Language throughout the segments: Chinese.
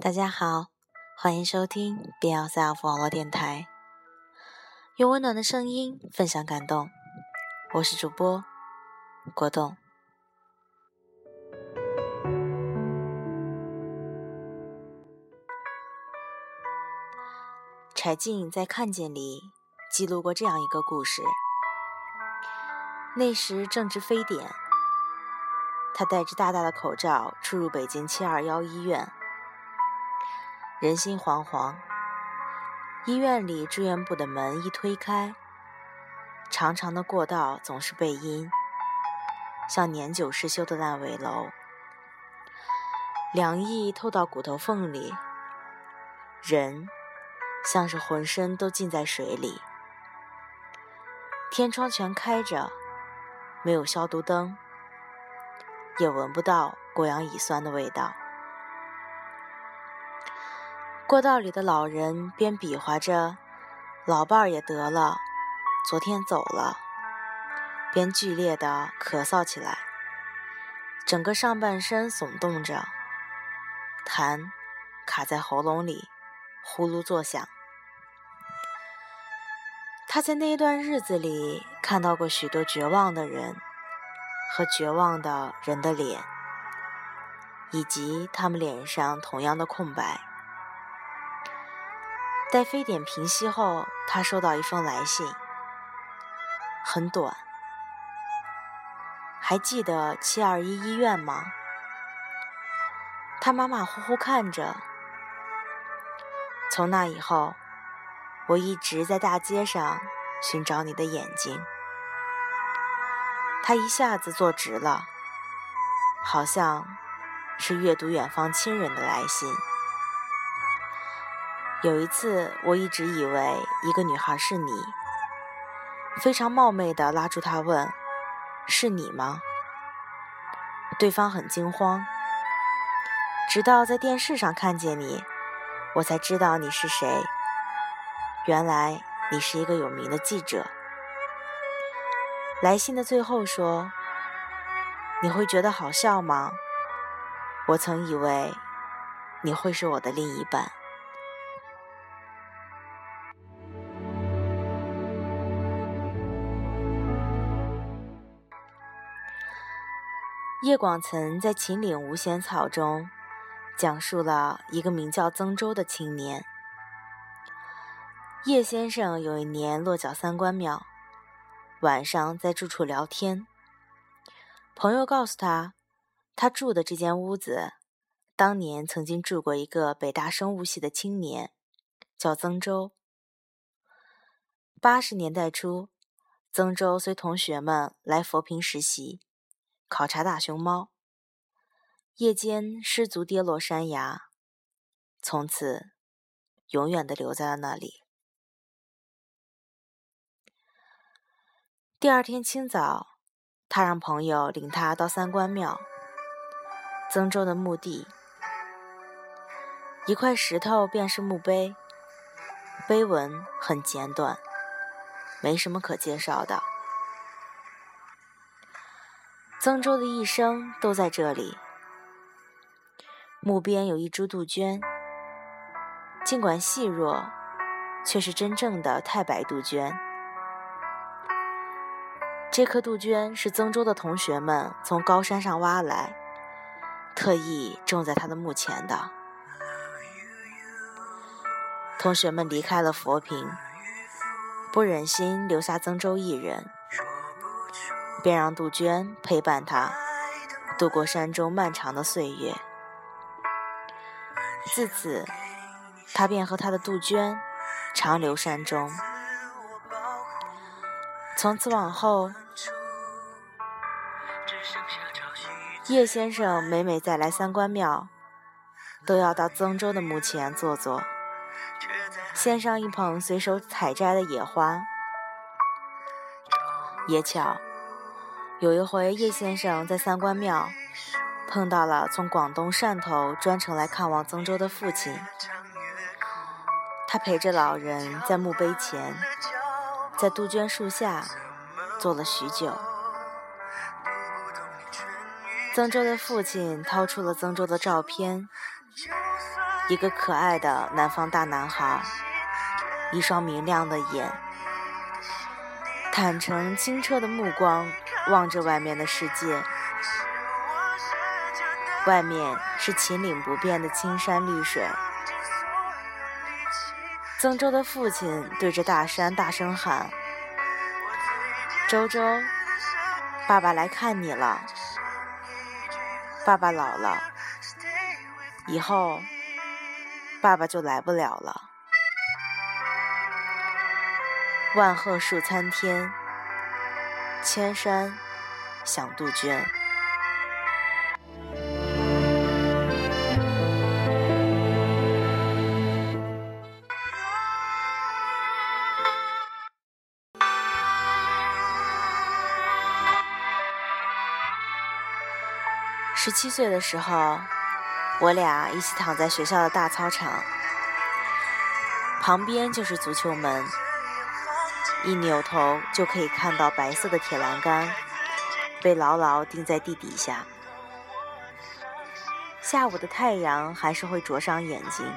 大家好，欢迎收听 Be Yourself 网络电台，用温暖的声音分享感动。我是主播果冻。柴静在《看见》里记录过这样一个故事：那时正值非典，他戴着大大的口罩出入北京七二幺医院。人心惶惶，医院里住院部的门一推开，长长的过道总是背阴，像年久失修的烂尾楼，凉意透到骨头缝里，人像是浑身都浸在水里，天窗全开着，没有消毒灯，也闻不到过氧乙酸的味道。过道里的老人边比划着“老伴儿也得了，昨天走了”，边剧烈的咳嗽起来，整个上半身耸动着，痰卡在喉咙里，呼噜作响。他在那一段日子里看到过许多绝望的人和绝望的人的脸，以及他们脸上同样的空白。待非典平息后，他收到一封来信，很短。还记得七二一医院吗？他马马虎虎看着。从那以后，我一直在大街上寻找你的眼睛。他一下子坐直了，好像是阅读远方亲人的来信。有一次，我一直以为一个女孩是你，非常冒昧地拉住她问：“是你吗？”对方很惊慌。直到在电视上看见你，我才知道你是谁。原来你是一个有名的记者。来信的最后说：“你会觉得好笑吗？我曾以为你会是我的另一半。”叶广岑在《秦岭无闲草》中讲述了一个名叫曾州的青年。叶先生有一年落脚三官庙，晚上在住处聊天，朋友告诉他，他住的这间屋子，当年曾经住过一个北大生物系的青年，叫曾州。八十年代初，曾州随同学们来佛坪实习。考察大熊猫，夜间失足跌落山崖，从此永远的留在了那里。第二天清早，他让朋友领他到三官庙，曾州的墓地。一块石头便是墓碑，碑文很简短，没什么可介绍的。曾州的一生都在这里。墓边有一株杜鹃，尽管细弱，却是真正的太白杜鹃。这棵杜鹃是曾州的同学们从高山上挖来，特意种在他的墓前的。同学们离开了佛坪，不忍心留下曾州一人。便让杜鹃陪伴他度过山中漫长的岁月。自此，他便和他的杜鹃长留山中。从此往后，叶先生每每再来三官庙，都要到曾州的墓前坐坐，献上一捧随手采摘的野花。也巧。有一回，叶先生在三官庙碰到了从广东汕头专程来看望曾州的父亲，他陪着老人在墓碑前，在杜鹃树下坐了许久。曾州的父亲掏出了曾州的照片，一个可爱的南方大男孩，一双明亮的眼，坦诚清澈的目光望着外面的世界。外面是秦岭不变的青山绿水。曾周的父亲对着大山大声喊：“周周，爸爸来看你了。爸爸老了，以后。”爸爸就来不了了。万壑树参天，千山响杜鹃。十七岁的时候。我俩一起躺在学校的大操场，旁边就是足球门，一扭头就可以看到白色的铁栏杆被牢牢钉在地底下。下午的太阳还是会灼伤眼睛，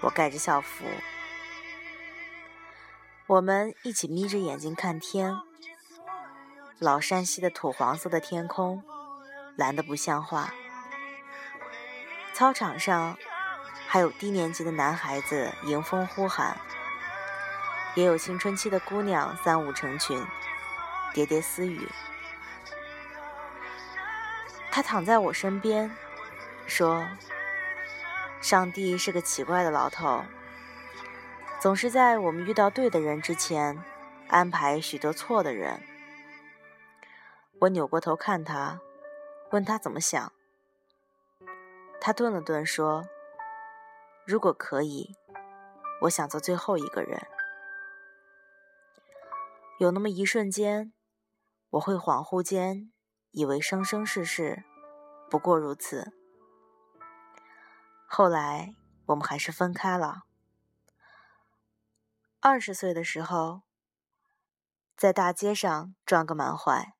我盖着校服，我们一起眯着眼睛看天。老山西的土黄色的天空，蓝得不像话。操场上还有低年级的男孩子迎风呼喊，也有青春期的姑娘三五成群，喋喋私语。他躺在我身边，说：“上帝是个奇怪的老头，总是在我们遇到对的人之前，安排许多错的人。”我扭过头看他，问他怎么想。他顿了顿，说：“如果可以，我想做最后一个人。有那么一瞬间，我会恍惚间以为生生世世不过如此。后来我们还是分开了。二十岁的时候，在大街上撞个满怀。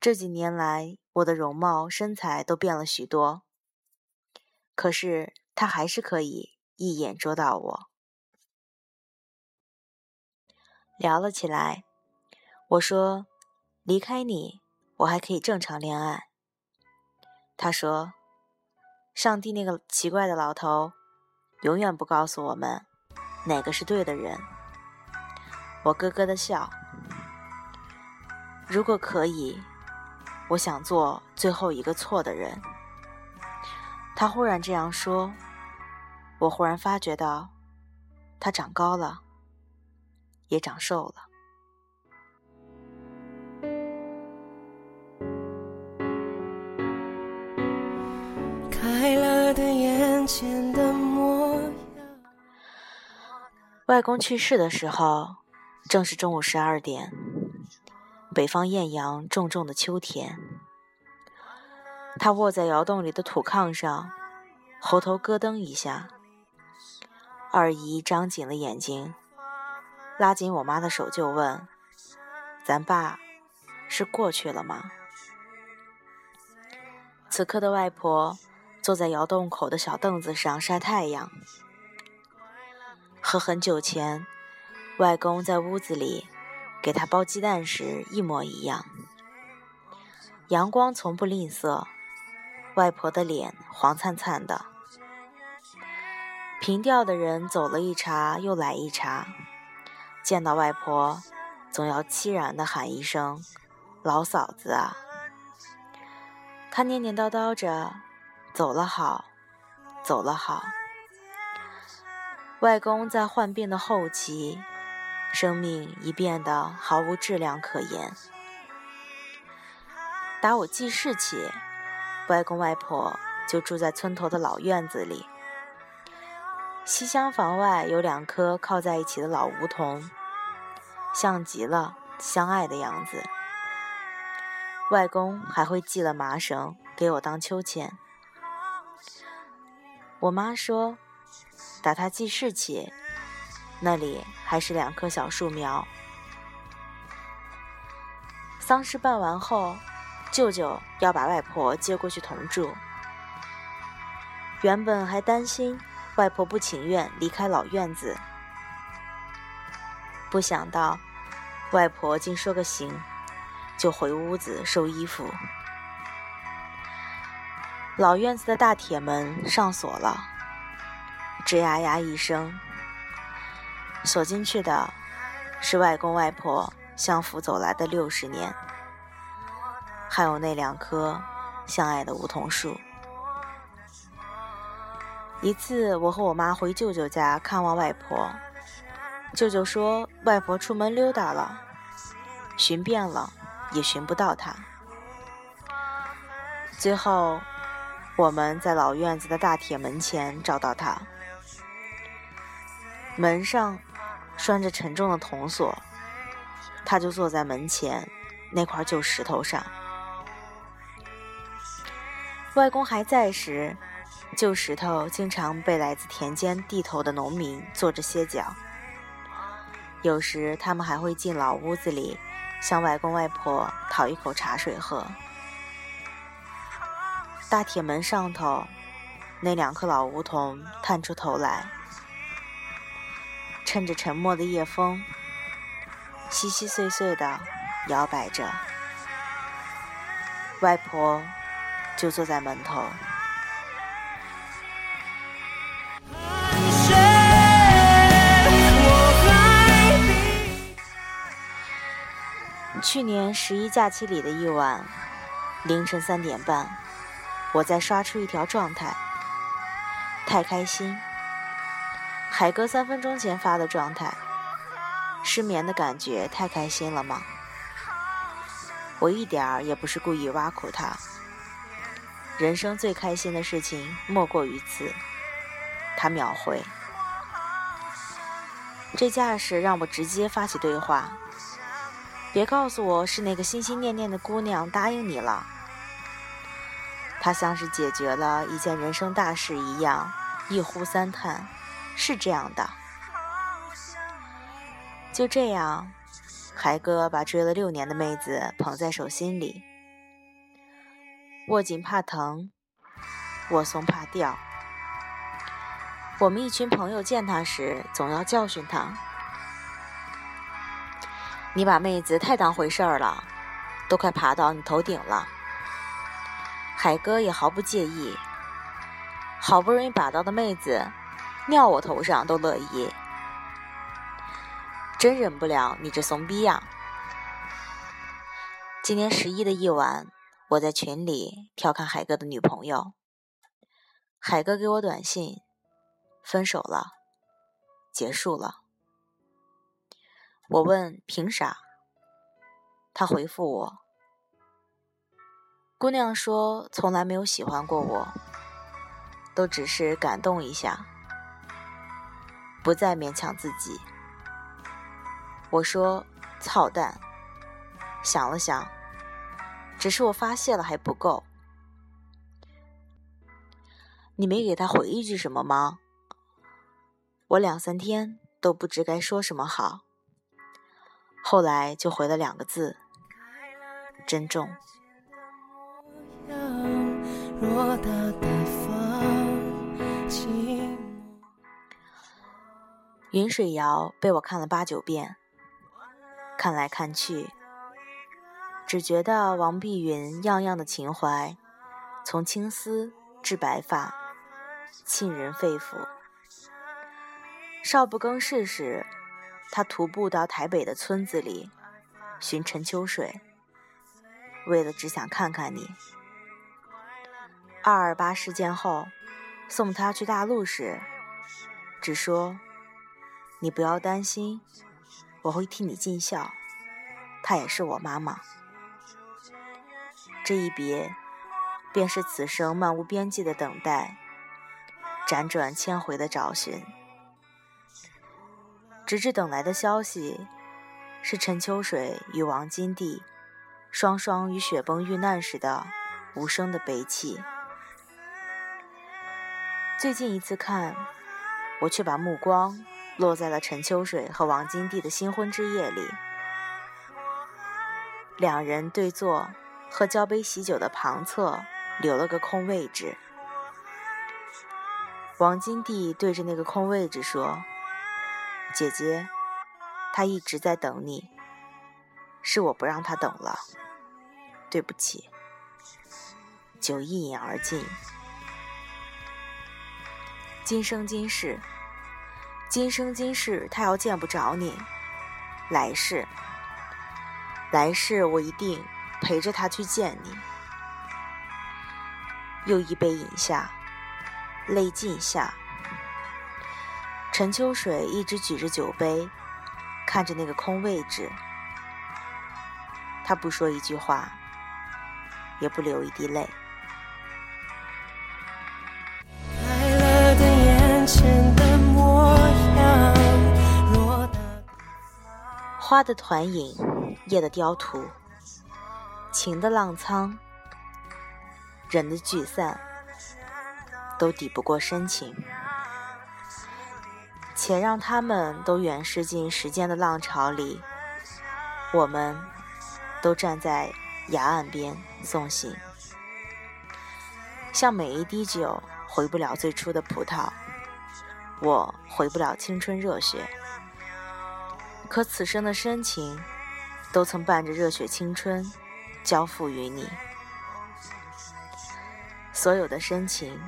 这几年来。”我的容貌、身材都变了许多，可是他还是可以一眼捉到我。聊了起来，我说：“离开你，我还可以正常恋爱。”他说：“上帝那个奇怪的老头，永远不告诉我们哪个是对的人。”我咯咯的笑。如果可以。我想做最后一个错的人。他忽然这样说，我忽然发觉到，他长高了，也长瘦了。开了的眼前的模样。外公去世的时候，正是中午十二点。北方艳阳重重的秋天，他卧在窑洞里的土炕上，喉头咯噔一下。二姨张紧了眼睛，拉紧我妈的手就问：“咱爸是过去了吗？”此刻的外婆坐在窑洞口的小凳子上晒太阳，和很久前外公在屋子里。给他剥鸡蛋时一模一样，阳光从不吝啬，外婆的脸黄灿灿的。平调的人走了一茬又来一茬，见到外婆，总要凄然地喊一声：“老嫂子啊！”他念念叨叨着：“走了好，走了好。”外公在患病的后期。生命已变得毫无质量可言。打我记事起，外公外婆就住在村头的老院子里。西厢房外有两棵靠在一起的老梧桐，像极了相爱的样子。外公还会系了麻绳给我当秋千。我妈说，打他记事起。那里还是两棵小树苗。丧事办完后，舅舅要把外婆接过去同住。原本还担心外婆不情愿离开老院子，不想到外婆竟说个行，就回屋子收衣服。老院子的大铁门上锁了，吱呀呀一声，锁进去的是外公外婆相扶走来的六十年，还有那两棵相爱的梧桐树。一次，我和我妈回舅舅家看望外婆，舅舅说外婆出门溜达了，寻遍了也寻不到她。最后，我们在老院子的大铁门前找到她，门上拴着沉重的铜锁，她就坐在门前那块旧石头上。外公还在时。旧石头经常被来自田间地头的农民坐着歇脚，有时他们还会进老屋子里，向外公外婆讨一口茶水喝。大铁门上头，那两棵老梧桐探出头来，趁着沉默的夜风，稀稀碎碎地摇摆着。外婆就坐在门头。去年十一假期里的一晚，凌晨三点半，我在刷出一条状态，太开心。海哥三分钟前发的状态，失眠的感觉太开心了吗？我一点儿也不是故意挖苦他。人生最开心的事情莫过于此。他秒回，这架势让我直接发起对话。别告诉我是那个心心念念的姑娘答应你了。他像是解决了一件人生大事一样，一呼三叹，是这样的。就这样，海哥把追了六年的妹子捧在手心里，握紧怕疼，握松怕掉。我们一群朋友见他时，总要教训他。你把妹子太当回事儿了，都快爬到你头顶了。海哥也毫不介意，好不容易把到的妹子，尿我头上都乐意。真忍不了你这怂逼样！今年十一的一晚，我在群里调侃海哥的女朋友，海哥给我短信，分手了，结束了。我问凭啥？他回复我：“姑娘说从来没有喜欢过我，都只是感动一下，不再勉强自己。”我说：“操蛋！”想了想，只是我发泄了还不够。你没给他回一句什么吗？我两三天都不知该说什么好。后来就回了两个字：珍重。云水谣被我看了八九遍，看来看去，只觉得王碧云样样的情怀，从青丝至白发，沁人肺腑。少不更事时。他徒步到台北的村子里寻陈秋水，为了只想看看你。二二八事件后，送他去大陆时，只说：“你不要担心，我会替你尽孝。”她也是我妈妈。这一别，便是此生漫无边际的等待，辗转千回的找寻。直至等来的消息，是陈秋水与王金娣双双于雪崩遇难时的无声的悲泣。最近一次看，我却把目光落在了陈秋水和王金娣的新婚之夜里，两人对坐，喝交杯喜酒的旁侧留了个空位置。王金娣对着那个空位置说：“姐姐，他一直在等你，是我不让他等了，对不起。”酒一饮而尽。今生今世，今生今世，他要见不着你，来世，来世我一定陪着他去见你。又一杯饮下。泪尽下，陈秋水一直举着酒杯，看着那个空位置。他不说一句话，也不流一滴泪。花的团影，叶的雕图，情的浪苍，人的聚散。都抵不过深情，且让他们都远逝进时间的浪潮里。我们都站在崖岸边送行，像每一滴酒回不了最初的葡萄，我回不了青春热血。可此生的深情，都曾伴着热血青春交付于你，所有的深情。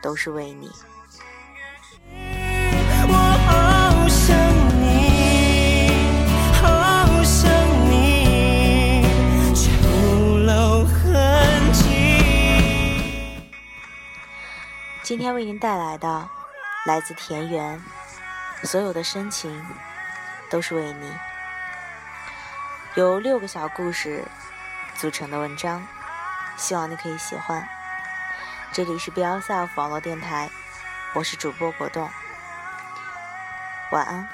都是为你。今天为您带来的来自田园，所有的深情都是为你。由六个小故事组成的文章，希望你可以喜欢。这里是 BLSelf 网络电台，我是主播果冻，晚安。